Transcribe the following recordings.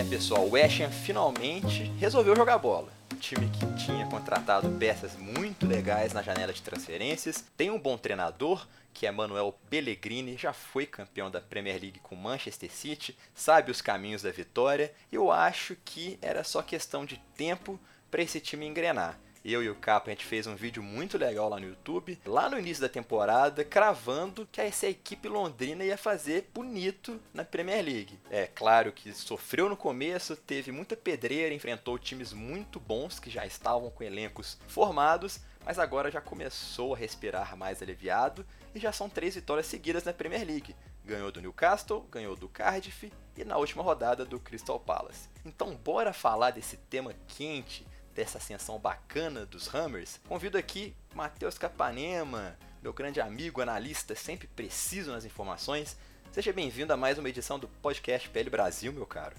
É, pessoal, o West Ham finalmente resolveu jogar bola. Time que tinha contratado peças muito legais na janela de transferências, tem um bom treinador, que é Manuel Pellegrini, já foi campeão da Premier League com Manchester City, sabe os caminhos da vitória. Eu acho que era só questão de tempo para esse time engrenar. Eu e o Capa, a gente fez um vídeo muito legal lá no YouTube, lá no início da temporada, cravando que essa equipe londrina ia fazer bonito na Premier League. É claro que sofreu no começo, teve muita pedreira, enfrentou times muito bons que já estavam com elencos formados, mas agora já começou a respirar mais aliviado e já são três vitórias seguidas na Premier League. Ganhou do Newcastle, ganhou do Cardiff e na última rodada do Crystal Palace. Então, bora falar desse tema quente dessa ascensão bacana dos Hammers, convido aqui Matheus Capanema, meu grande amigo, analista, sempre preciso nas informações. Seja bem-vindo a mais uma edição do podcast PL Brasil, meu caro.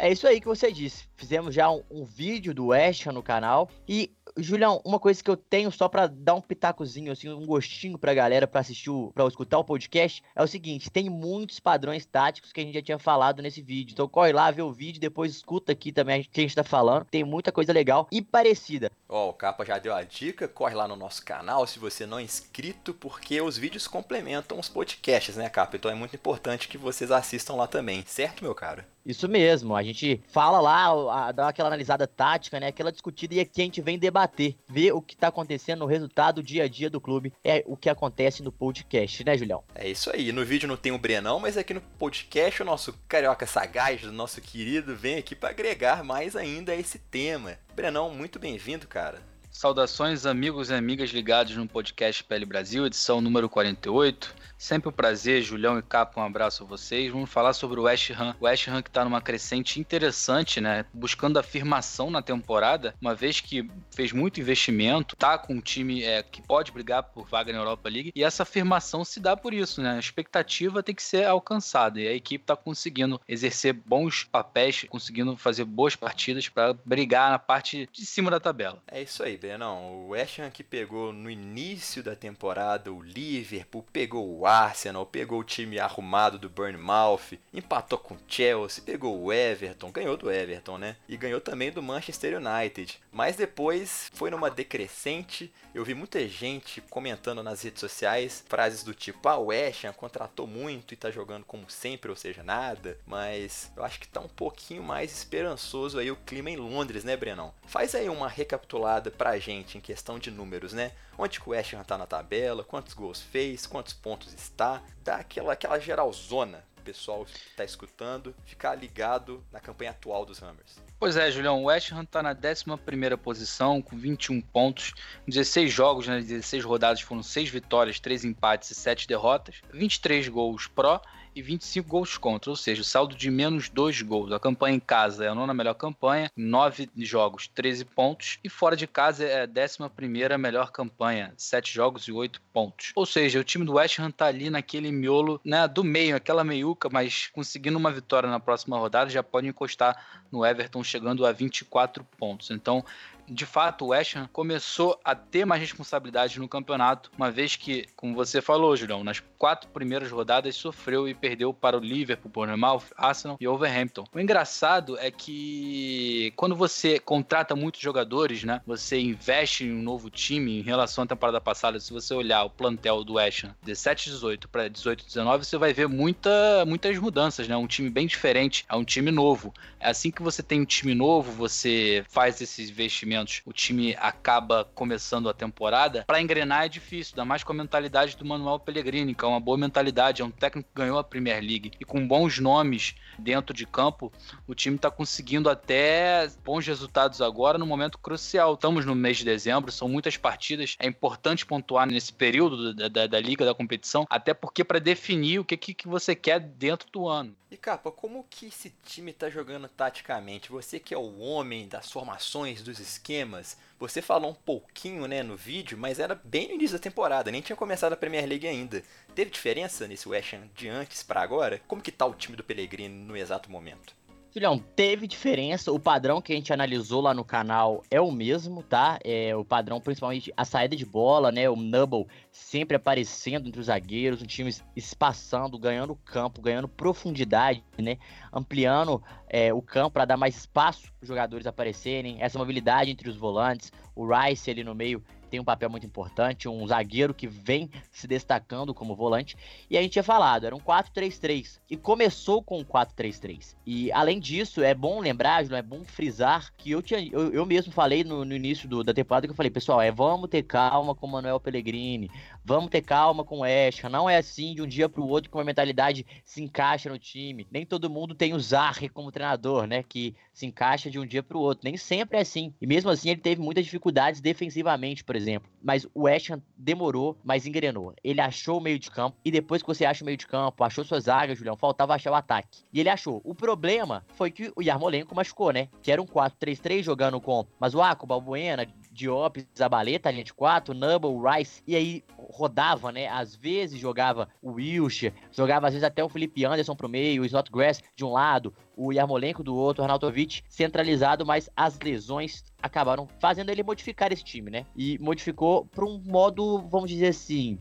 É isso aí que você disse. Fizemos já um, um vídeo do West no canal. E, Julião, uma coisa que eu tenho só para dar um pitacozinho, assim, um gostinho pra galera pra assistir, o, pra escutar o podcast, é o seguinte: tem muitos padrões táticos que a gente já tinha falado nesse vídeo. Então corre lá, vê o vídeo, depois escuta aqui também o que a gente tá falando. Tem muita coisa legal e parecida. Ó, oh, o Capa já deu a dica, corre lá no nosso canal se você não é inscrito, porque os vídeos complementam os podcasts, né, Capa? Então é muito importante que vocês assistam lá também, certo, meu caro? Isso mesmo, a gente fala lá, dá aquela analisada tática, né? Aquela discutida e aqui a gente vem debater, ver o que tá acontecendo no resultado dia a dia do clube. É o que acontece no podcast, né, Julião? É isso aí. No vídeo não tem o Brenão, mas aqui no podcast o nosso carioca sagaz, nosso querido, vem aqui para agregar mais ainda a esse tema. Brenão, muito bem-vindo, cara. Saudações, amigos e amigas ligados no podcast PL Brasil, edição número 48. Sempre um prazer, Julião e Capo, um abraço a vocês. Vamos falar sobre o West Ham. O West Ham que está numa crescente interessante, né? Buscando afirmação na temporada, uma vez que fez muito investimento, tá com um time é, que pode brigar por vaga na Europa League, e essa afirmação se dá por isso, né? A expectativa tem que ser alcançada, e a equipe está conseguindo exercer bons papéis, conseguindo fazer boas partidas para brigar na parte de cima da tabela. É isso aí, Brenão. O West Ham que pegou no início da temporada o Liverpool, pegou o Arsenal, pegou o time arrumado do Bournemouth, empatou com o Chelsea, pegou o Everton, ganhou do Everton, né? E ganhou também do Manchester United. Mas depois foi numa decrescente. Eu vi muita gente comentando nas redes sociais frases do tipo: "Ah, o Ham contratou muito e tá jogando como sempre, ou seja, nada". Mas eu acho que tá um pouquinho mais esperançoso aí o clima em Londres, né, Brenão? Faz aí uma recapitulada pra gente em questão de números, né? Onde que o Ham tá na tabela, quantos gols fez, quantos pontos está, dá aquela, aquela geralzona pessoal que está escutando ficar ligado na campanha atual dos Hammers. Pois é, Julião, o West Ham está na 11 posição com 21 pontos, 16 jogos, nas né, 16 rodadas foram 6 vitórias, 3 empates e 7 derrotas, 23 gols pró e 25 gols contra, ou seja, saldo de menos 2 gols. A campanha em casa é a nona melhor campanha, 9 jogos, 13 pontos, e fora de casa é a 11 melhor campanha, 7 jogos e 8 pontos. Ou seja, o time do West Ham tá ali naquele miolo né, do meio, aquela meiuca, mas conseguindo uma vitória na próxima rodada já pode encostar no Everton chegando a 24 pontos. Então de fato, o West Ham começou a ter mais responsabilidade no campeonato, uma vez que, como você falou, Julião, nas quatro primeiras rodadas sofreu e perdeu para o Liverpool, Bournemouth, Arsenal e Overhampton. O engraçado é que quando você contrata muitos jogadores, né, você investe em um novo time em relação à temporada passada, se você olhar o plantel do West Ham, 17-18 para 18-19, você vai ver muita, muitas mudanças, né? Um time bem diferente, é um time novo. É assim que você tem um time novo, você faz esses investimentos momentos o time acaba começando a temporada, para engrenar é difícil, ainda mais com a mentalidade do Manuel Pellegrini, que é uma boa mentalidade, é um técnico que ganhou a Premier League e com bons nomes dentro de campo, o time está conseguindo até bons resultados agora no momento crucial. Estamos no mês de dezembro, são muitas partidas, é importante pontuar nesse período da, da, da liga, da competição, até porque para definir o que, que, que você quer dentro do ano. E capa, como que esse time tá jogando taticamente? Você que é o homem das formações, dos esquemas, você falou um pouquinho, né, no vídeo, mas era bem no início da temporada, nem tinha começado a Premier League ainda. Teve diferença nesse West Ham de antes para agora? Como que tá o time do Pellegrini no exato momento? Filhão, teve diferença. O padrão que a gente analisou lá no canal é o mesmo, tá? É o padrão, principalmente a saída de bola, né? O Nubble sempre aparecendo entre os zagueiros, o time espaçando, ganhando campo, ganhando profundidade, né? Ampliando é, o campo para dar mais espaço para os jogadores aparecerem. Essa mobilidade entre os volantes, o Rice ali no meio tem um papel muito importante, um zagueiro que vem se destacando como volante. E a gente tinha falado, era um 4-3-3 e começou com um 4-3-3. E além disso, é bom lembrar, é bom frisar que eu tinha eu, eu mesmo falei no, no início do, da temporada que eu falei, pessoal, é vamos ter calma com o Manuel Pellegrini, vamos ter calma com o Esca, não é assim de um dia para o outro que uma mentalidade se encaixa no time. Nem todo mundo tem o Zarre como treinador, né, que se encaixa de um dia para o outro. Nem sempre é assim. E mesmo assim ele teve muitas dificuldades defensivamente, por exemplo. Mas o Ham demorou, mas engrenou. Ele achou o meio de campo e depois que você acha o meio de campo, achou suas zagas, Julião, faltava achar o ataque. E ele achou. O problema foi que o Yarmolenko machucou, né? Que era um 4-3-3 jogando com Mazuaco, Balbuena, Diop, Zabaleta, linha de 4, Nubble, Rice, e aí rodava, né? Às vezes jogava o Wilshire, jogava às vezes até o Felipe Anderson pro meio, o Snodgrass de um lado, o Yarmolenko do outro, o Arnautovic centralizado, mas as lesões acabaram fazendo ele modificar esse time, né? E modificou para um modo, vamos dizer assim,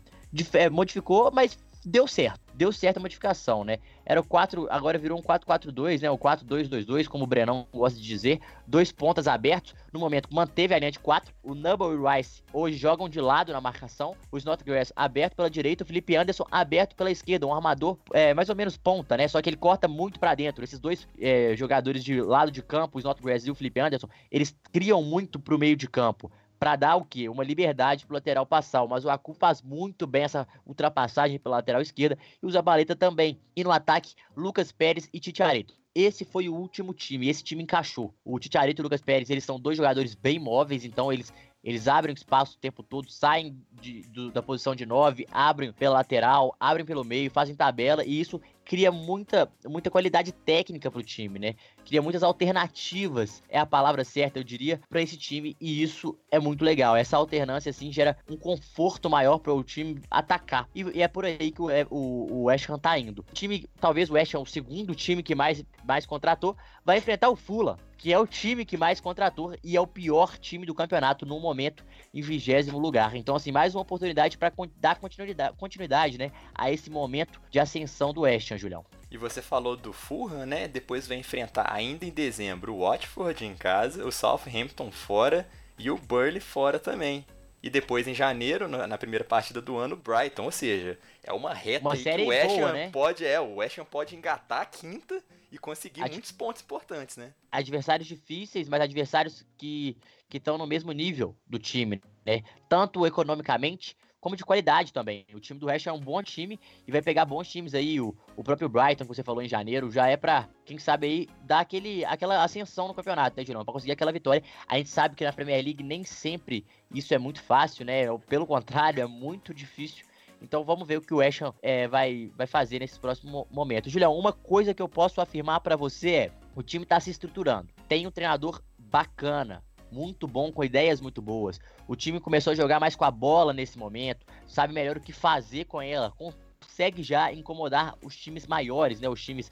é, modificou, mas deu certo deu certa modificação, né? Era o 4, agora virou um 4-4-2, né? O 4-2-2-2, como o Brenão gosta de dizer. Dois pontas abertos. No momento, manteve a linha de 4. O Nubble e Rice hoje jogam de lado na marcação. O Snodgrass aberto pela direita. O Felipe Anderson aberto pela esquerda. Um armador é, mais ou menos ponta, né? Só que ele corta muito para dentro. Esses dois é, jogadores de lado de campo, o Snodgrass e o Felipe Anderson, eles criam muito pro meio de campo para dar o quê? Uma liberdade pro lateral passar. Mas o Acu faz muito bem essa ultrapassagem pela lateral esquerda e o Zabaleta também. E no ataque, Lucas Pérez e Titiareto. Esse foi o último time, esse time encaixou. O Titiareto e o Lucas Pérez, eles são dois jogadores bem móveis, então eles eles abrem espaço o tempo todo, saem de, do, da posição de 9, abrem pela lateral, abrem pelo meio, fazem tabela e isso cria muita, muita qualidade técnica pro time, né? Cria muitas alternativas, é a palavra certa, eu diria, para esse time, e isso é muito legal. Essa alternância, assim, gera um conforto maior para o time atacar. E, e, é por aí que o, é, o, o West Ham tá indo. O time, talvez o West Ham, o segundo time que mais, mais contratou, vai enfrentar o Fulham, que é o time que mais contratou e é o pior time do campeonato no momento, em vigésimo lugar. Então, assim, mais uma oportunidade para dar continuidade, continuidade, né, a esse momento de ascensão do West Ham. Julião. E você falou do Fulham, né? Depois vai enfrentar ainda em dezembro o Watford em casa, o Southampton fora e o Burley fora também. E depois em janeiro, na primeira partida do ano, o Brighton. Ou seja, é uma reta uma que o West Ham né? pode, é, o West Ham pode engatar a quinta e conseguir Ad... muitos pontos importantes, né? Adversários difíceis, mas adversários que estão no mesmo nível do time, né? Tanto economicamente como de qualidade também. O time do West é um bom time e vai pegar bons times aí. O, o próprio Brighton, que você falou em janeiro, já é pra, quem sabe aí, dar aquele, aquela ascensão no campeonato, né, Girão? Pra conseguir aquela vitória. A gente sabe que na Premier League nem sempre isso é muito fácil, né? Pelo contrário, é muito difícil. Então vamos ver o que o West é, vai, vai fazer nesse próximo momento. Julião, uma coisa que eu posso afirmar para você é: o time tá se estruturando. Tem um treinador bacana, muito bom, com ideias muito boas. O time começou a jogar mais com a bola nesse momento, sabe melhor o que fazer com ela, consegue já incomodar os times maiores, né? Os times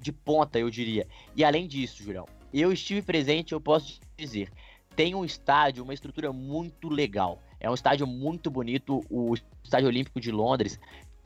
de ponta, eu diria. E além disso, Julião, eu estive presente, eu posso dizer, tem um estádio, uma estrutura muito legal. É um estádio muito bonito, o Estádio Olímpico de Londres.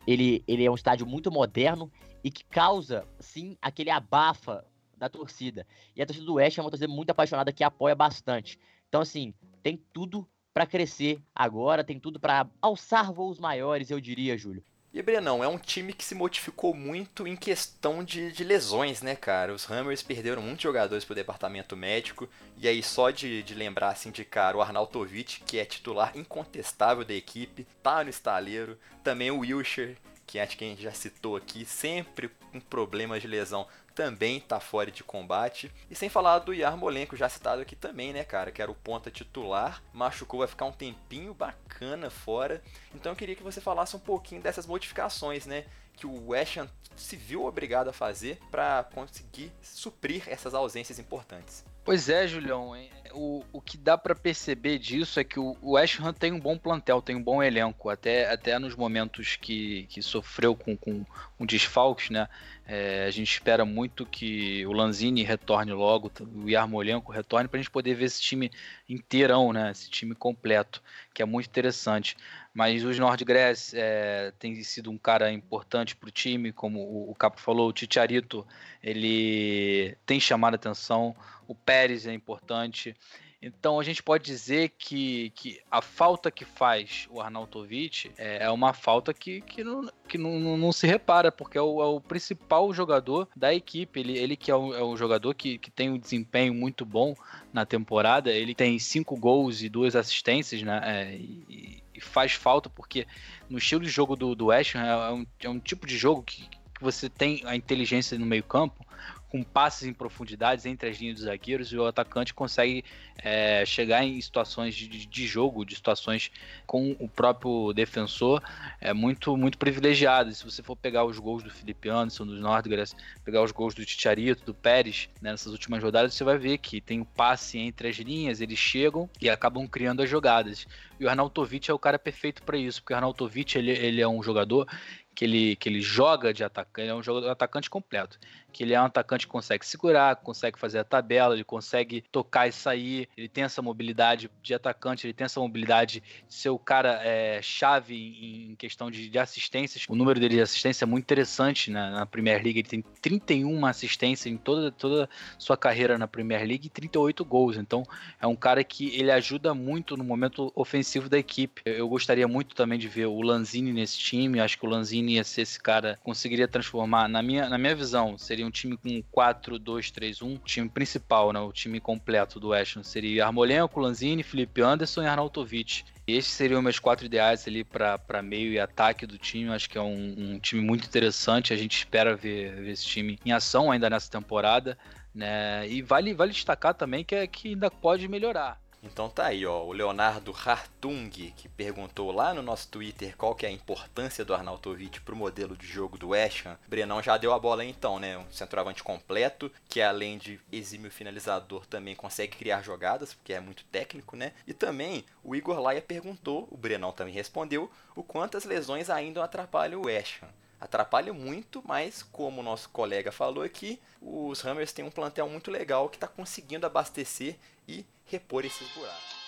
Ele, ele é um estádio muito moderno e que causa, sim, aquele abafa da torcida. E a torcida do West é uma torcida muito apaixonada que apoia bastante. Então, assim, tem tudo para crescer agora, tem tudo para alçar voos maiores, eu diria, Júlio. E Brenão, é um time que se modificou muito em questão de, de lesões, né, cara? Os Hammers perderam muitos jogadores pro departamento médico, e aí só de, de lembrar, assim, de cara, o Arnautovic, que é titular incontestável da equipe, tá no estaleiro, também o Wilshire, que acho que a gente já citou aqui, sempre com problemas de lesão, também tá fora de combate. E sem falar do Yarmolenko, já citado aqui também, né, cara, que era o ponta titular, machucou, vai ficar um tempinho bacana fora. Então eu queria que você falasse um pouquinho dessas modificações, né, que o West Ham se viu obrigado a fazer para conseguir suprir essas ausências importantes. Pois é, Julião. O, o que dá para perceber disso é que o, o West Ham tem um bom plantel, tem um bom elenco, até, até nos momentos que, que sofreu com, com um desfalques, né? É, a gente espera muito que o Lanzini retorne logo, o Yarmolenko retorne, para a gente poder ver esse time inteirão, né? Esse time completo, que é muito interessante. Mas os Nordgrass é, tem sido um cara importante para o time, como o, o Capo falou, o Titiarito, ele tem chamado atenção o Pérez é importante. Então a gente pode dizer que, que a falta que faz o Arnautovic é, é uma falta que, que, não, que não, não, se repara, porque é o, é o, principal jogador da equipe. Ele, ele que é o, é o jogador que, que tem um desempenho muito bom na temporada. Ele tem cinco gols e duas assistências, né? É, e, e, faz falta porque no estilo de jogo do, do West Ham é um, é um tipo de jogo que, que você tem a inteligência no meio campo com passes em profundidades entre as linhas dos zagueiros e o atacante consegue é, chegar em situações de, de, jogo, de situações com o próprio defensor, é muito muito privilegiado. Se você for pegar os gols do Felipe Anderson, dos Nordgrass, pegar os gols do Ticharito, do Pérez, né, nessas últimas rodadas, você vai ver que tem o um passe entre as linhas, eles chegam e acabam criando as jogadas. E o Arnautovic é o cara perfeito para isso, porque o Arnautovic ele, ele é um jogador que ele, que ele joga de atacante, ele é um jogador atacante completo. Que ele é um atacante que consegue segurar, consegue fazer a tabela, ele consegue tocar e sair, ele tem essa mobilidade de atacante, ele tem essa mobilidade de ser o cara é, chave em, questão de, de, assistências. O número dele de assistência é muito interessante na, na Premier League, ele tem 31 assistências em toda, toda sua carreira na Premier League e 38 gols. Então é um cara que ele ajuda muito no momento ofensivo da equipe. Eu gostaria muito também de ver o Lanzini nesse time, acho que o Lanzini ia ser esse cara, conseguiria transformar, na minha, na minha visão, seria um time com 4-2-3-1, time principal, né, o time completo do West Ham, seria Armolenko, Lanzini, Felipe Anderson e Arnautovic. Esses seriam meus quatro ideais ali para meio e ataque do time. Acho que é um, um, time muito interessante. A gente espera ver, ver esse time em ação ainda nessa temporada. Né? E vale, vale destacar também que, é, que ainda pode melhorar. Então tá aí, ó, o Leonardo Hartung, que perguntou lá no nosso Twitter qual que é a importância do Arnautovic pro modelo de jogo do West Ham. Brenão já deu a bola aí então, né? Um centroavante completo, que além de exímio finalizador também consegue criar jogadas, porque é muito técnico, né? E também o Igor Laia perguntou, o Brenão também respondeu, o quanto as lesões ainda atrapalham o West Ham atrapalha muito, mas como o nosso colega falou aqui, os Hammers têm um plantel muito legal que está conseguindo abastecer e repor esses buracos.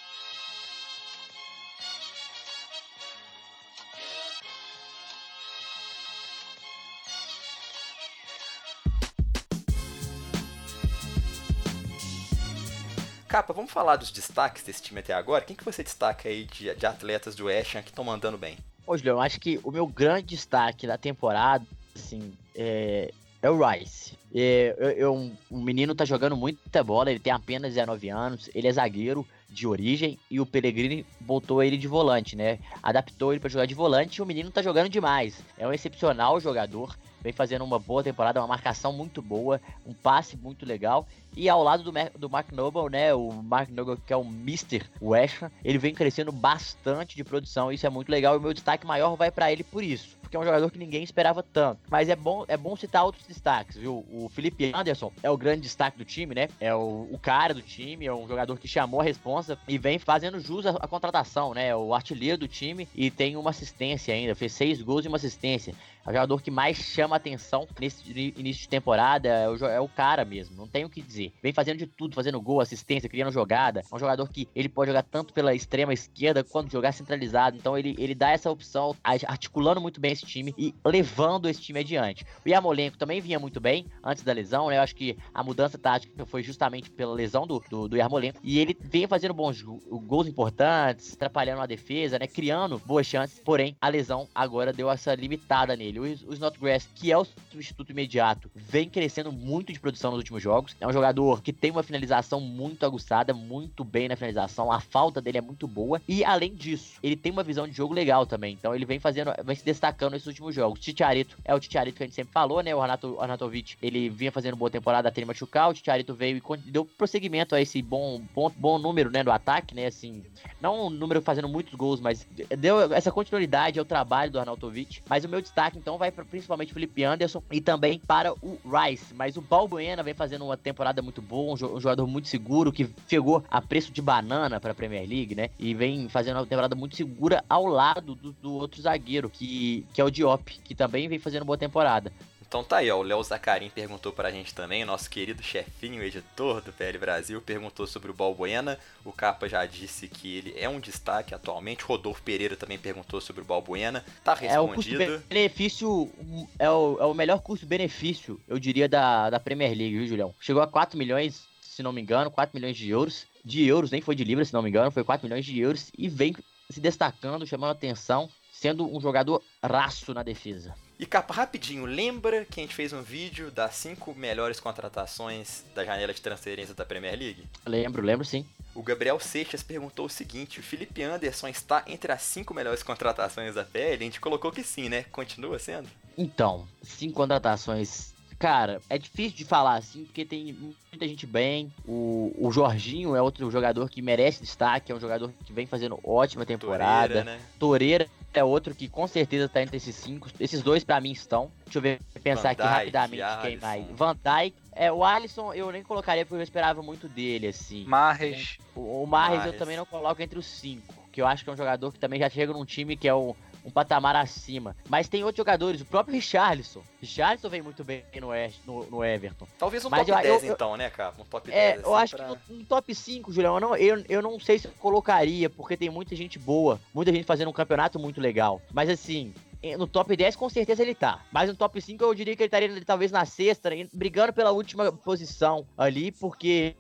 Capa, vamos falar dos destaques desse time até agora? Quem que você destaca aí de, de atletas do West que estão mandando bem? Ô, Julião, acho que o meu grande destaque da temporada, assim, é, é o Rice. É, eu, eu, o menino tá jogando muita bola, ele tem apenas 19 anos, ele é zagueiro de origem e o Pellegrini botou ele de volante, né? Adaptou ele para jogar de volante e o menino tá jogando demais. É um excepcional jogador, vem fazendo uma boa temporada, uma marcação muito boa, um passe muito legal. E ao lado do, do Mark Noble, né? O Mark Noble, que é o Mr. West Ham, ele vem crescendo bastante de produção. Isso é muito legal. E o meu destaque maior vai para ele por isso porque é um jogador que ninguém esperava tanto. Mas é bom, é bom citar outros destaques, viu? O Felipe Anderson é o grande destaque do time, né? É o, o cara do time, é um jogador que chamou a responsa e vem fazendo jus à, contratação, né? O artilheiro do time e tem uma assistência ainda, fez seis gols e uma assistência. É o jogador que mais chama atenção nesse início de temporada. É o, é o, cara mesmo, não tem o que dizer. Vem fazendo de tudo, fazendo gol, assistência, criando jogada. É um jogador que ele pode jogar tanto pela extrema esquerda quanto jogar centralizado. Então ele, ele dá essa opção, articulando muito bem esse esse time e levando esse time adiante. O Yarmolenko também vinha muito bem antes da lesão, né? Eu acho que a mudança tática foi justamente pela lesão do, do, do Yarmolenko. E ele vem fazendo bons gols importantes, atrapalhando a defesa, né? Criando boas chances. Porém, a lesão agora deu essa limitada nele. O, o Snodgrass, que é o substituto imediato, vem crescendo muito de produção nos últimos jogos. É um jogador que tem uma finalização muito aguçada, muito bem na finalização. A falta dele é muito boa. E além disso, ele tem uma visão de jogo legal também. Então ele vem fazendo, vem se destacando nesses últimos jogos. Titiarito é o Titiarito que a gente sempre falou, né? O Renato Arnatovic, ele vinha fazendo boa temporada até ele machucar. O Titiarito veio e deu prosseguimento a esse bom ponto, bom número, né, do ataque, né? Assim, não um número fazendo muitos gols, mas deu essa continuidade ao trabalho do Arnautovic. Mas o meu destaque, então, vai para principalmente o Felipe Anderson e também para o Rice. Mas o Balbuena vem fazendo uma temporada muito boa, um jogador muito seguro, que chegou a preço de banana para a Premier League, né? E vem fazendo uma temporada muito segura ao lado do, do outro zagueiro, que, que é o Diop, que também vem fazendo boa temporada. Então tá aí, ó, o Léo Zacarim perguntou pra gente também, nosso querido chefinho, editor do PL Brasil, perguntou sobre o Balbuena. O Capa já disse que ele é um destaque atualmente. Rodolfo Pereira também perguntou sobre o Balbuena. Tá respondido. É o benefício é o, é o melhor custo-benefício, eu diria, da, da Premier League, viu, Julião? Chegou a 4 milhões, se não me engano, 4 milhões de euros. De euros, nem foi de libras, se não me engano, foi 4 milhões de euros e vem se destacando, chamando atenção, sendo um jogador raço na defesa. E capa, rapidinho, lembra que a gente fez um vídeo das cinco melhores contratações da janela de transferência da Premier League? Lembro, lembro sim. O Gabriel Seixas perguntou o seguinte: o Felipe Anderson está entre as cinco melhores contratações da PL? A gente colocou que sim, né? Continua sendo? Então, cinco contratações cara, é difícil de falar assim, porque tem muita gente bem. O, o Jorginho é outro jogador que merece destaque, é um jogador que vem fazendo ótima temporada. Toreira, né? Toreira é outro que com certeza tá entre esses cinco. Esses dois para mim estão. Deixa eu ver, pensar Van aqui Dijk, rapidamente Alisson. quem mais. Van Dijk. É, o Alisson eu nem colocaria porque eu esperava muito dele, assim. Marres. O, o Marres, eu também não coloco entre os cinco. Que eu acho que é um jogador que também já chega num time que é o um patamar acima. Mas tem outros jogadores, o próprio Richarlison. Richarlison vem muito bem no, no, no Everton. Talvez um Mas top eu, 10 eu, então, né, cara? Um top 10. É, assim, eu acho pra... que no, no, top 5, Julião, eu não, eu, eu não sei se eu colocaria, porque tem muita gente boa, muita gente fazendo um campeonato muito legal. Mas assim, no top 10 com certeza ele tá. Mas no top 5 eu diria que ele estaria talvez na sexta, brigando pela última posição ali, porque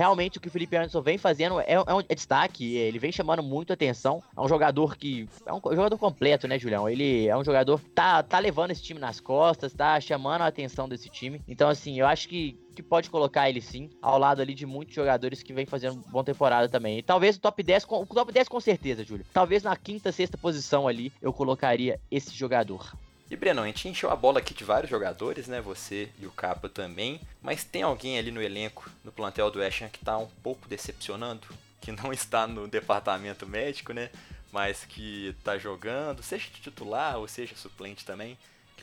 realmente o que o Felipe Anderson vem fazendo é, é um é destaque, ele vem chamando muito atenção. É um jogador que. É um jogador completo, né, Julião? Ele é um jogador que tá, tá levando esse time nas costas, tá chamando a atenção desse time. Então, assim, eu acho que que pode colocar ele sim, ao lado ali de muitos jogadores que vem fazendo boa temporada também. E talvez o top 10, o top 10 com certeza, Júlio. Talvez na quinta, sexta posição ali eu colocaria esse jogador. E Breno, a gente encheu a bola aqui de vários jogadores, né? Você e o Capa também. Mas tem alguém ali no elenco, no plantel do Ham, que tá um pouco decepcionando? Que não está no departamento médico, né? Mas que tá jogando, seja titular ou seja suplente também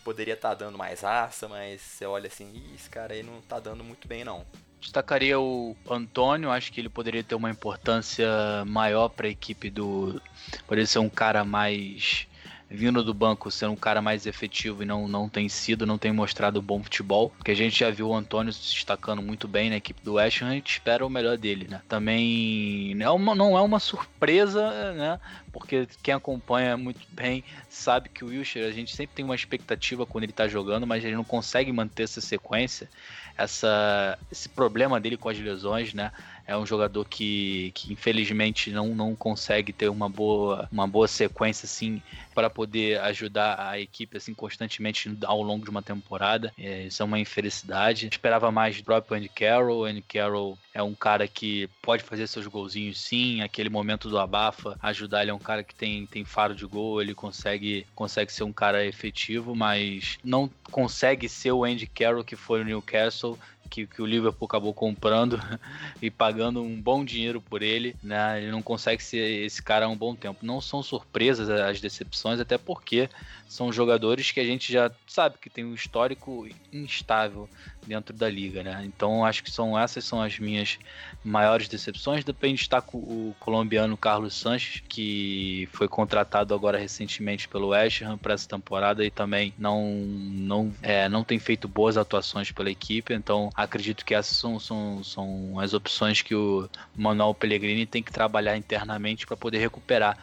poderia estar tá dando mais raça, mas você olha assim, esse cara aí não tá dando muito bem não. Destacaria o Antônio, acho que ele poderia ter uma importância maior para a equipe do. Poderia ser um cara mais vindo do banco sendo um cara mais efetivo e não, não tem sido, não tem mostrado bom futebol. Porque a gente já viu o Antônio se destacando muito bem na equipe do West Ham, a gente espera o melhor dele, né? Também não é uma, não é uma surpresa, né? Porque quem acompanha muito bem sabe que o Wilshere, a gente sempre tem uma expectativa quando ele tá jogando, mas ele não consegue manter essa sequência, essa, esse problema dele com as lesões, né? É um jogador que, que infelizmente não, não consegue ter uma boa, uma boa sequência assim para poder ajudar a equipe assim constantemente ao longo de uma temporada. É, isso é uma infelicidade. esperava mais do próprio Andy Carroll. Andy Carroll é um cara que pode fazer seus golzinhos sim, aquele momento do abafa, ajudar ele é um cara que tem, tem faro de gol, ele consegue consegue ser um cara efetivo, mas não consegue ser o Andy Carroll que foi no Newcastle que, que, o Liverpool acabou comprando e pagando um bom dinheiro por ele, né? Ele não consegue ser esse cara há um bom tempo. Não são surpresas as decepções, até porque são jogadores que a gente já sabe que tem um histórico instável dentro da liga, né? Então acho que são essas são as minhas maiores decepções. Depende estar com o colombiano Carlos Sanches, que foi contratado agora recentemente pelo West Ham para essa temporada e também não não é, não tem feito boas atuações pela equipe. Então acredito que essas são, são, são as opções que o Manuel Pellegrini tem que trabalhar internamente para poder recuperar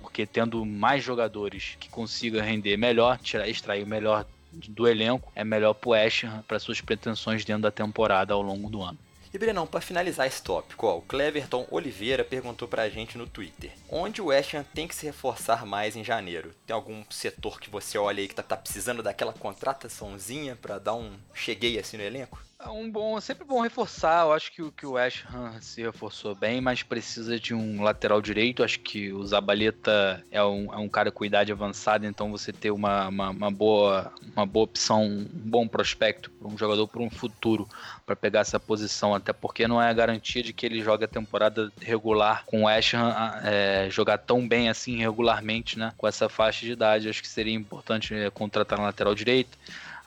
porque tendo mais jogadores que consigam render melhor, tirar, extrair o melhor do elenco, é melhor pro West Ham para suas pretensões dentro da temporada ao longo do ano. E Brenão, para finalizar esse tópico, ó, o Cleverton Oliveira perguntou pra gente no Twitter: onde o West Ham tem que se reforçar mais em janeiro? Tem algum setor que você olha aí que tá, tá precisando daquela contrataçãozinha para dar um cheguei assim no elenco? É um bom, sempre bom reforçar. Eu acho que, o- que o West Ham se reforçou bem, mas precisa de um lateral direito. Acho que o Zabaleta é um, é um cara com idade avançada, então você ter uma, uma, uma boa, uma boa opção, um bom prospecto para um jogador para um futuro para pegar essa posição, até porque não é a garantia de que ele jogue a temporada regular com o Ham ah, é, jogar tão bem assim regularmente, né? Com essa faixa de idade, acho que seria importante é, contratar um lateral direito.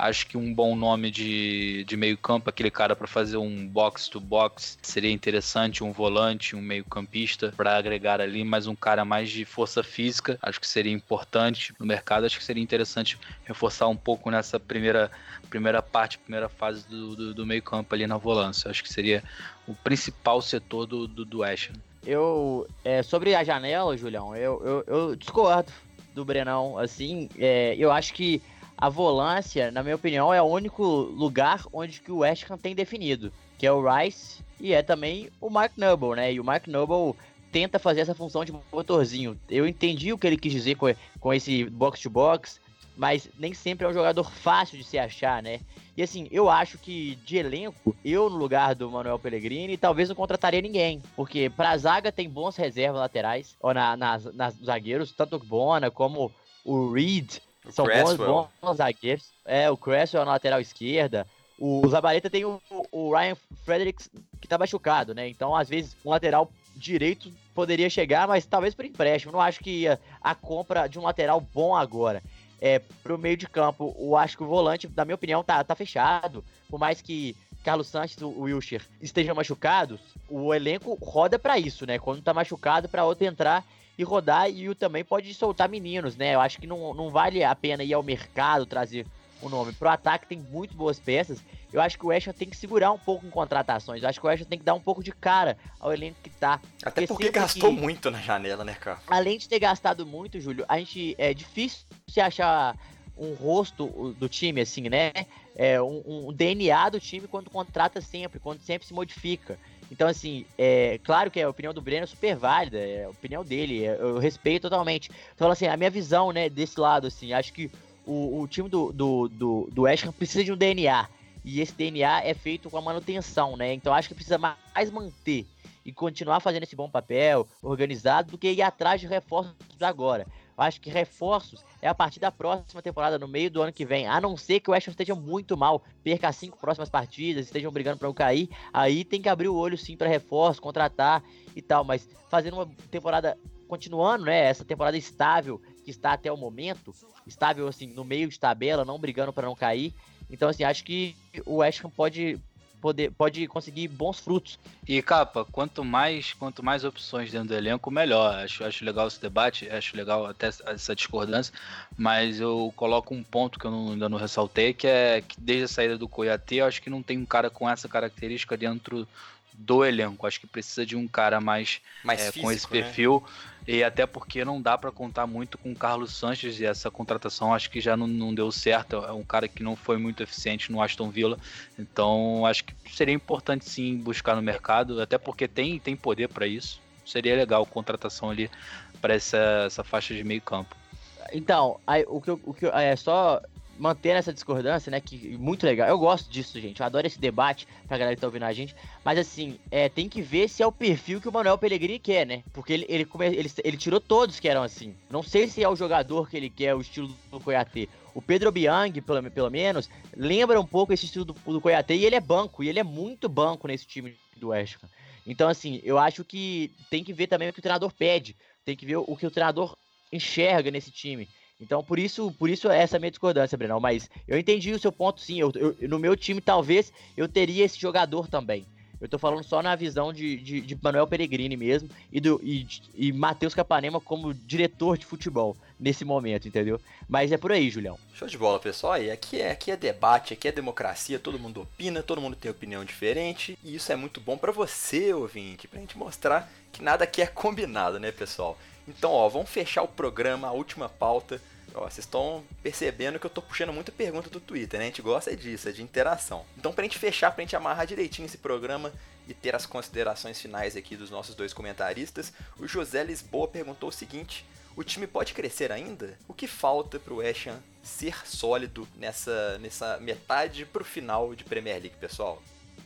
Acho que um bom nome de, de meio-campo, aquele cara para fazer um box-to-box, seria interessante. Um volante, um meio-campista para agregar ali, mais um cara mais de força física. Acho que seria importante no mercado. Acho que seria interessante reforçar um pouco nessa primeira, primeira parte, primeira fase do, do, do meio-campo ali na volância. Acho que seria o principal setor do, do, do West Ham. Eu, é, sobre a janela, Julião, eu, eu, eu discordo do Brenão. Assim, é, eu acho que a volância, na minha opinião, é o único lugar onde que o West Ham tem definido, que é o Rice e é também o Mark Noble, né? E o Mark Noble tenta fazer essa função de motorzinho. Eu entendi o que ele quis dizer com, com esse box-to-box, mas nem sempre é um jogador fácil de se achar, né? E assim, eu acho que de elenco, eu no lugar do Manuel Pellegrini, talvez não contrataria ninguém. Porque pra zaga tem bons reservas laterais, ou na, nas, nas zagueiros, tanto o Bona como o Reed. O São bons, Cresswell. bons zagueiros. É, o Cresswell na lateral esquerda. O, Zabaleta tem o, o Ryan Fredericks que tá machucado, né? Então, às vezes, um lateral direito poderia chegar, mas talvez por empréstimo. Não acho que a, a compra de um lateral bom agora é pro meio de campo, eu acho que o volante, na minha opinião, tá, tá fechado. Por mais que Carlos Sanches e o Wilshere estejam machucados, o elenco roda pra isso, né? Quando tá machucado, pra outro entrar e rodar, e o também pode soltar meninos, né? Eu acho que não, não vale a pena ir ao mercado trazer o nome. Pro ataque tem muito boas peças. Eu acho que o West tem que segurar um pouco em contratações. Eu acho que o West tem que dar um pouco de cara ao elenco que tá. Até Porque porque gastou que- muito na janela, né, cara? além de ter gastado muito, Júlio, a gente é difícil se achar um rosto do time, assim, né? É, um, um DNA do time quando contrata sempre, quando sempre se modifica. Então, assim, é claro que a opinião do Breno é super válida, é a opinião dele, é- eu respeito totalmente. Então, assim, a minha visão, né, desse lado, assim, acho que o, o time do, do, do, do West Ham precisa de um DNA. E esse DNA é feito com a manutenção, né? Então, acho que precisa mais manter e continuar fazendo esse bom papel, organizado, do que ir atrás de reforços agora. Eu acho que reforços é a partir da próxima temporada, no meio do ano que vem. A não ser que o Ham esteja muito mal, perca as cinco próximas partidas, estejam brigando para não cair. Aí tem que abrir o olho sim para reforços, contratar e tal. Mas fazendo uma temporada, continuando, né? Essa temporada estável que está até o momento, estável assim, no meio de tabela, não brigando para não cair. Então, assim, acho que o Ham pode, poder, pode conseguir bons frutos. E capa, quanto mais, quanto mais opções dentro do elenco, melhor. Acho, acho legal esse debate, acho legal até essa discordância, mas eu coloco um ponto que eu não- ainda não ressaltei, que é que desde a saída do Coiatê, eu acho que não tem um cara com essa característica dentro do elenco. Acho que precisa de um cara mais Mais é, físico, com esse né? E até porque não dá para contar muito com o Carlos Sanches e essa contratação acho que já não, não deu certo. É um cara que não foi muito eficiente no Aston Villa. Então acho que seria importante sim buscar no mercado, até porque tem, tem poder para isso. Seria legal contratação ali para essa, essa faixa de meio campo. Então, aí, o que o que é só mantendo essa discordância, né? Que muito legal. Eu gosto disso, gente. Eu adoro esse debate pra galera que tá ouvindo a gente. Mas assim, é, tem que ver se é o perfil que o Manuel Pellegrini quer, né? Porque ele, ele, ele, ele tirou todos que eram assim. Não sei se é o jogador que ele quer, o estilo do Coiatê. O Pedro Biang, pelo, pelo menos, lembra um pouco esse estilo do, do Coiatê e ele é banco. E ele é muito banco nesse time do West. Então, assim, eu acho que tem que ver também o que o treinador pede. Tem que ver o que o treinador enxerga nesse time. Então, por isso, por isso essa minha discordância, Brenão. Mas eu entendi o seu ponto, sim. Eu, eu- no meu time, talvez, eu teria esse jogador também. Eu tô falando só na visão de, de, de Manuel Peregrini mesmo e, do, e, e Matheus Capanema como diretor de futebol nesse momento, entendeu? Mas é por aí, Julião. Show de bola, pessoal. E aqui é, aqui é debate, aqui é democracia, todo mundo opina, todo mundo tem opinião diferente, e isso é muito bom pra você, ouvinte, pra gente mostrar que nada aqui é combinado, né, pessoal? Então, ó, vamos fechar o programa, a última pauta. Ó, vocês estão percebendo que eu tô puxando muita pergunta do Twitter, né? A gente gosta disso, é de interação. Então, pra gente fechar, pra gente amarrar direitinho esse programa e ter as considerações finais aqui dos nossos dois comentaristas, o José Lisboa perguntou o seguinte: o time pode crescer ainda? O que falta pro Ham ser sólido nessa, nessa metade pro final de Premier League, pessoal?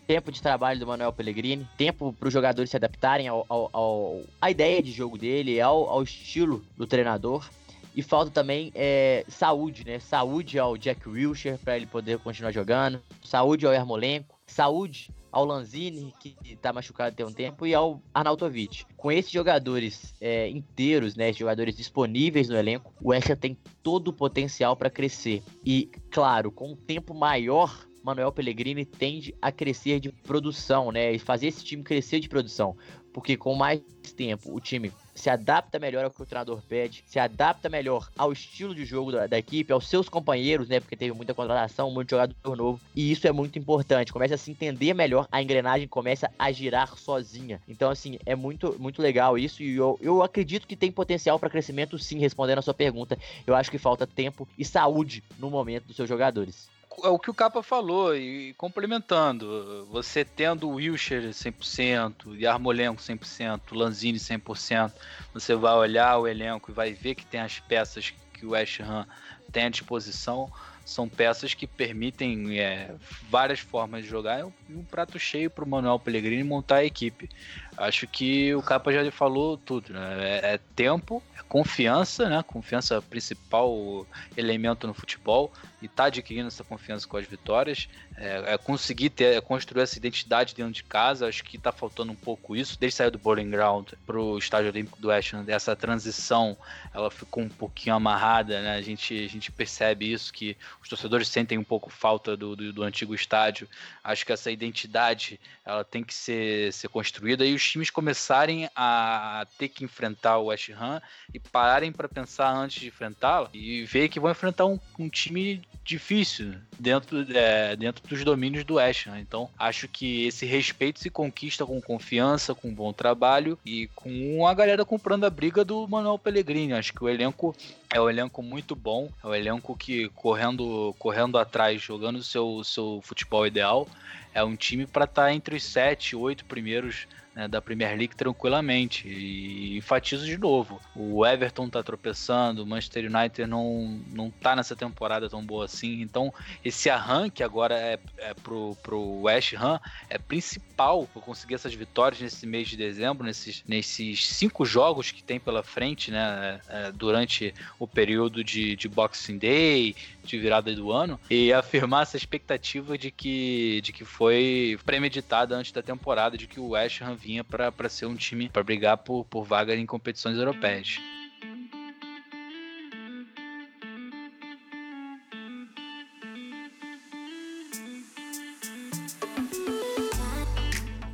tempo de trabalho do Manuel Pellegrini, tempo para os jogadores se adaptarem ao, ao, ao, à ideia de jogo dele, ao, ao estilo do treinador. E falta também é, saúde, né? Saúde ao Jack Wilshere para ele poder continuar jogando. Saúde ao Ermolenko. Saúde ao Lanzini, que está machucado tem um tempo, e ao Arnautovic. Com esses jogadores é, inteiros, né, jogadores disponíveis no elenco, o West tem todo o potencial para crescer. E, claro, com um tempo maior Manuel Pellegrini tende a crescer de produção, né? E fazer esse time crescer de produção. Porque com mais tempo o time se adapta melhor ao que o treinador pede, se adapta melhor ao estilo de jogo da, da, equipe, aos seus companheiros, né? Porque teve muita contratação, muito jogador novo. E isso é muito importante. Começa a se entender melhor, a engrenagem começa a girar sozinha. Então, assim, é muito, muito legal isso. E eu, eu acredito que tem potencial para crescimento, sim, respondendo a sua pergunta. Eu acho que falta tempo e saúde no momento dos seus jogadores é o que o Capa falou, e complementando, você tendo o Wilshire 100%, Yarmolenko 100%, Lanzini 100%, você vai olhar o elenco e vai ver que tem as peças que o West Ham tem à disposição, são peças que permitem é, várias formas de jogar e um prato cheio para o Manuel Pellegrini montar a equipe. Acho que o Capa já falou tudo, né? É, é tempo, é confiança, né? Confiança é principal elemento no futebol e tá adquirindo essa confiança com as vitórias. É, é conseguir ter, é construir essa identidade dentro de casa. Acho que tá faltando um pouco isso. Desde sair do Bowling Ground pro Estádio Olímpico do West, essa transição ela ficou um pouquinho amarrada, né? A gente, a gente percebe isso, que os torcedores sentem um pouco falta do, do, do antigo estádio. Acho que essa identidade ela tem que ser, ser construída e os times começarem a ter que enfrentar o West Ham e pararem para pensar antes de enfrentá-lo e ver que vão enfrentar um, um time difícil dentro, é, dentro dos domínios do West Ham. Então, acho que esse respeito se conquista com confiança, com bom trabalho e com a galera comprando a briga do Manuel Pellegrini. Acho que o elenco é um elenco muito bom, é um elenco que correndo, correndo atrás, jogando o seu, seu futebol ideal, é um time para estar tá entre os sete, oito primeiros né, da Premier League tranquilamente. E enfatizo de novo: o Everton tá tropeçando, o Manchester United não, não tá nessa temporada tão boa assim. Então, esse arranque agora é, é pro, pro West Ham é principal para conseguir essas vitórias nesse mês de dezembro, nesses, nesses cinco jogos que tem pela frente, né, é, durante o período de, de Boxing Day, de virada do ano, e afirmar essa expectativa de que, de que foi premeditada antes da temporada, de que o West Ham vinha para ser um time para brigar por, por vaga em competições europeias.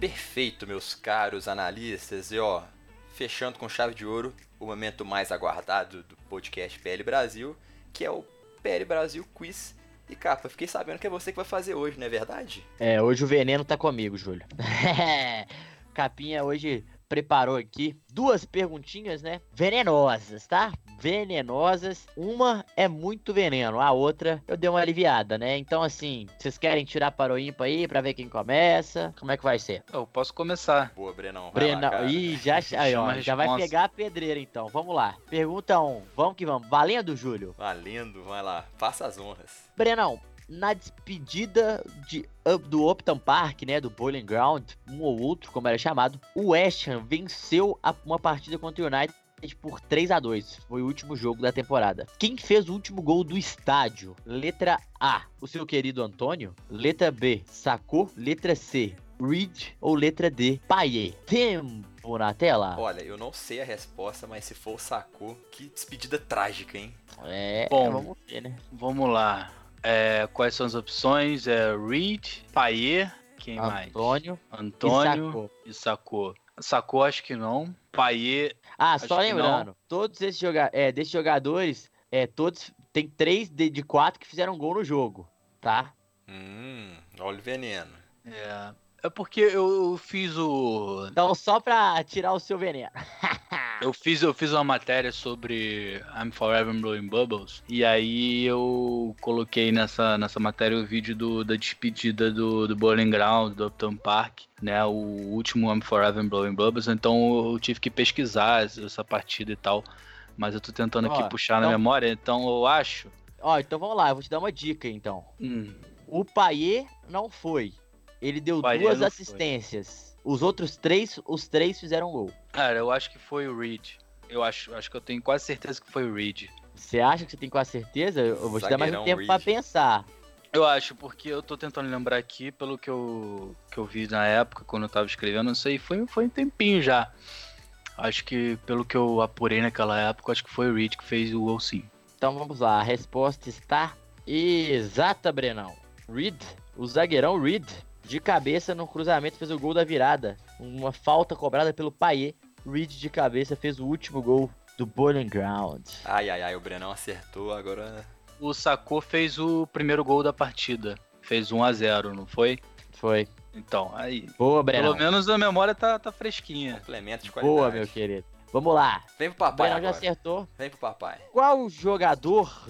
Perfeito, meus caros analistas. E ó, fechando com chave de ouro, o momento mais aguardado do podcast PL Brasil, que é o PL Brasil Quiz. E capa, fiquei sabendo que é você que vai fazer hoje, não é verdade? É, hoje o veneno tá comigo, Júlio. Capinha hoje preparou aqui duas perguntinhas, né? Venenosas, tá? Venenosas. Uma é muito veneno, a outra eu dei uma aliviada, né? Então, assim, vocês querem tirar para o ímpar aí pra ver quem começa? Como é que vai ser? Eu posso começar. Boa, Brenão. Brenão. Ih, já, aí, ó, já vai pegar a pedreira então. Vamos lá. Pergunta 1. Um. Vamos que vamos. Valendo, Júlio? Valendo, vai lá. Faça as honras. Brenão, na despedida de, do Upton Park, né, do Bowling Ground, um ou outro, como era chamado, o West Ham venceu a, uma partida contra o United por 3 a 2 Foi o último jogo da temporada. Quem fez o último gol do estádio? Letra A, o seu querido Antônio. Letra B, Sacou. Letra C, Reed. Ou letra D, Paier. Tempo na tela. Olha, eu não sei a resposta, mas se for o Sacou, que despedida trágica, hein? É, Bom, vamos ver, né? Vamos lá. É, quais são as opções? É Reed, Paier, quem Antônio, mais? Antônio. Antônio e Sacou. Sacou, acho que não. Paier. Ah, só lembrando, todos esses joga é, desses jogadores, é, todos tem três de, de quatro que fizeram gol no jogo, tá? Hum, olha o veneno. É. É porque eu fiz o. Então, só pra tirar o seu veneno. Eu fiz, eu fiz uma matéria sobre I'm Forever Blowing Bubbles. E aí eu coloquei nessa, nessa matéria o vídeo do, da despedida do, do Bowling Ground, do Upton Park, né? O último I'm Forever Blowing Bubbles. Então eu tive que pesquisar essa partida e tal. Mas eu tô tentando aqui Ó, puxar na então- memória, então eu acho. Ó, então vamos lá, eu vou te dar uma dica então. Hum, O Paier não foi. Ele deu duas não foi. assistências. Os outros três, os três fizeram gol. cara, eu acho que foi o Reed. Eu acho, acho que eu tenho quase certeza que foi o Reed. Você acha que você tem quase certeza? Eu vou te dar mais um Zagueirão tempo pra Reed. pensar. Eu acho, porque eu tô tentando lembrar aqui, pelo que eu, que eu vi na época, quando eu tava escrevendo, não sei, foi, foi um tempinho já. Acho que, pelo que eu apurei naquela época, acho que foi o Reed que fez o gol sim. Então vamos lá, a resposta está exata, Brenão. Reed, o zagueirão Reed, de cabeça no cruzamento fez o gol da virada. Uma falta cobrada pelo Paier. Reed de cabeça fez o último gol do Bowling Ground. Ai, ai, ai, o Brenão acertou, agora. O Sacô fez o primeiro gol da partida. Fez 1 a 0 não foi? Foi. Então, aí. Boa, Pelo Brenão. menos a memória tá, tá fresquinha. Complemento de qualidade. Boa, meu querido. Vamos lá. Vem pro O papai Brenão já acertou. Vem pro papai. Qual jogador,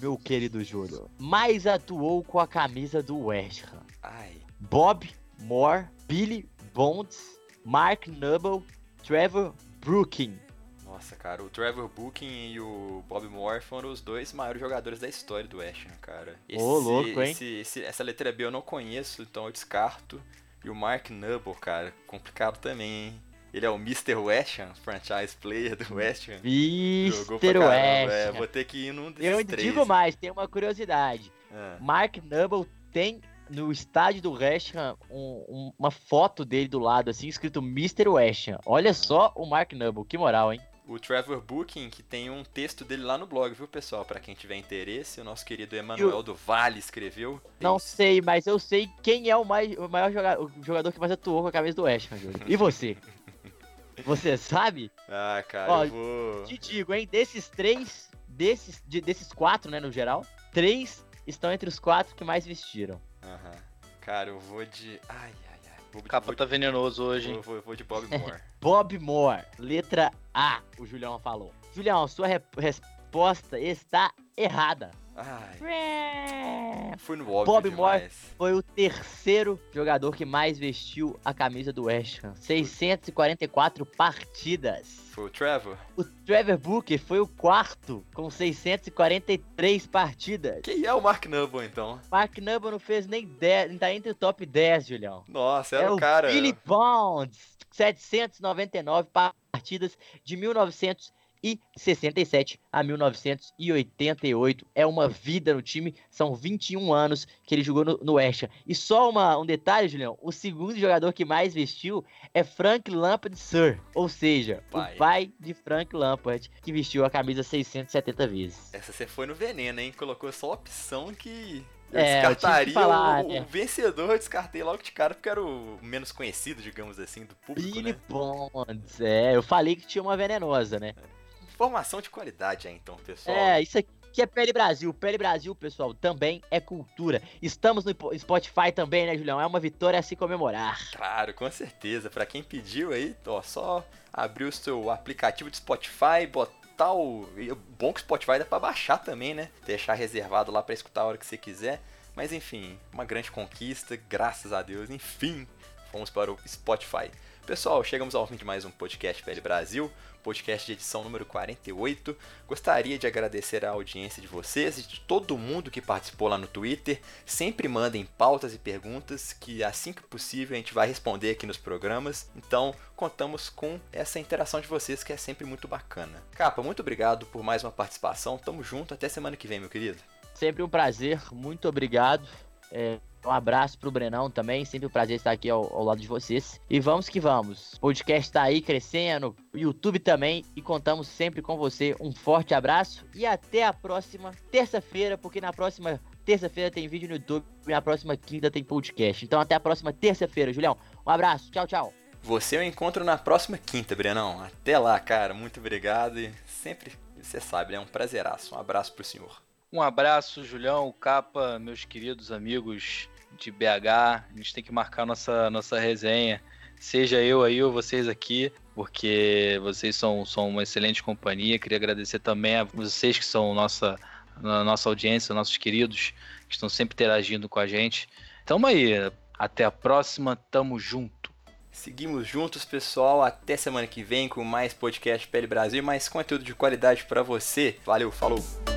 meu querido Júlio, mais atuou com a camisa do West Ham? Ai. Bob Moore, Billy Bonds, Mark Noble, Trevor Brooking. Nossa, cara, o Trevor Booking e o Bob Moore foram os dois maiores jogadores da história do West Ham, cara. Ô, louco, hein? esse- esse- essa letra B eu não conheço, então eu descarto. E o Mark Noble, cara, complicado também, hein? Ele é o Mr. West Ham, franchise player do West Ham. Mr. West. É, vou ter que ir num desses Eu três. digo mais, tem uma curiosidade. Ah, Mark Noble tem no estádio do West Ham um- um- uma foto dele do lado, assim, escrito Mr. West Ham. Olha só o Mark Noble, que moral, hein? O Trevor Booking, que tem um texto dele lá no blog, viu, pessoal? Pra quem tiver interesse, o nosso querido Emanuel do Vale escreveu. Não sei, mas eu sei quem é o, mais, o maior jogador, o jogador que mais atuou com a camisa do West Ham, Júlio. E você? Você sabe? Ah, cara, Ó, eu vou... Te digo, hein? Desses três, desses, de- desses quatro, né, no geral, três estão entre os quatro que mais vestiram. Aham. Cara, eu vou de... Ai, ai, ai. Vou de, capa vou, tá venenoso hoje, hein? vou, vou- vou de Bob Moore. Bob Moore, letra A, o Julião falou. Julião, sua re- resposta está errada. Ai, fui no óbvio Bob Moore foi o terceiro jogador que mais vestiu a camisa do West Ham. 644 partidas. Foi o Trevor? O Trevor Booker foi o quarto, com 643 partidas. Quem é o Mark Noble, então? Mark Noble não fez nem 10, não tá entre o top 10, Julião. Nossa, É era o o cara... Billy Bonds, 799 partidas de 1967 a 1988. É uma vida no time, são 21 anos que ele jogou no, no West Ham. E só uma, um detalhe, Julião, o segundo jogador que mais vestiu é Frank Lampard Sir, ou seja, Pai. o pai de Frank Lampard, que vestiu a camisa 670 vezes. Essa você foi no veneno, hein? Colocou só a opção que... Eu É, eu descartaria falar, o, né? o vencedor, eu descartei logo de cara, porque era o menos conhecido, digamos assim, do público, Billy né? Bonds, é, eu falei que tinha uma venenosa, né? Informação de qualidade aí, então, pessoal. É, isso aqui é Pele Brasil. Pele Brasil, pessoal, também é cultura. Estamos no Spotify também, né, Julião? É uma vitória a se comemorar. Claro, com certeza. Pra quem pediu aí, ó, só abrir o seu aplicativo de Spotify, botar o. o Bom que o Spotify dá pra baixar também, né? Deixar reservado lá pra escutar a hora que você quiser. Mas enfim, uma grande conquista, graças a Deus. Enfim, fomos para o Spotify. Pessoal, chegamos ao fim de mais um podcast PL Brasil, podcast de edição número 48. Gostaria de agradecer a audiência de vocês e de todo mundo que participou lá no Twitter. Sempre mandem pautas e perguntas que assim que possível a gente vai responder aqui nos programas. Então, contamos com essa interação de vocês que é sempre muito bacana. Capa, muito obrigado por mais uma participação. Tamo junto, até semana que vem, meu querido. Sempre um prazer, muito obrigado. É, um abraço pro Brenão também, sempre um prazer estar aqui ao, ao lado de vocês. E vamos que vamos. O podcast tá aí crescendo, o YouTube também, e contamos sempre com você. Um forte abraço e até a próxima terça-feira, porque na próxima terça-feira tem vídeo no YouTube e na próxima quinta tem podcast. Então até a próxima terça-feira, Julião. Um abraço, tchau, tchau. Você eu encontro na próxima quinta, Brenão. Até lá, cara. Muito obrigado e sempre, você sabe, é um prazeraço. Um abraço pro senhor. Um abraço, Julião, Capa, meus queridos amigos de BH. A gente tem que marcar nossa, nossa resenha. seja eu aí ou vocês aqui, porque vocês são, são uma excelente companhia. Queria agradecer também a vocês que são nossa, nossa audiência, nossos queridos, que estão sempre interagindo com a gente. Tamo aí, até a próxima, tamo junto. Seguimos juntos, pessoal. Até semana que vem com mais podcast Pele Brasil mais conteúdo de qualidade para você. Valeu, falou!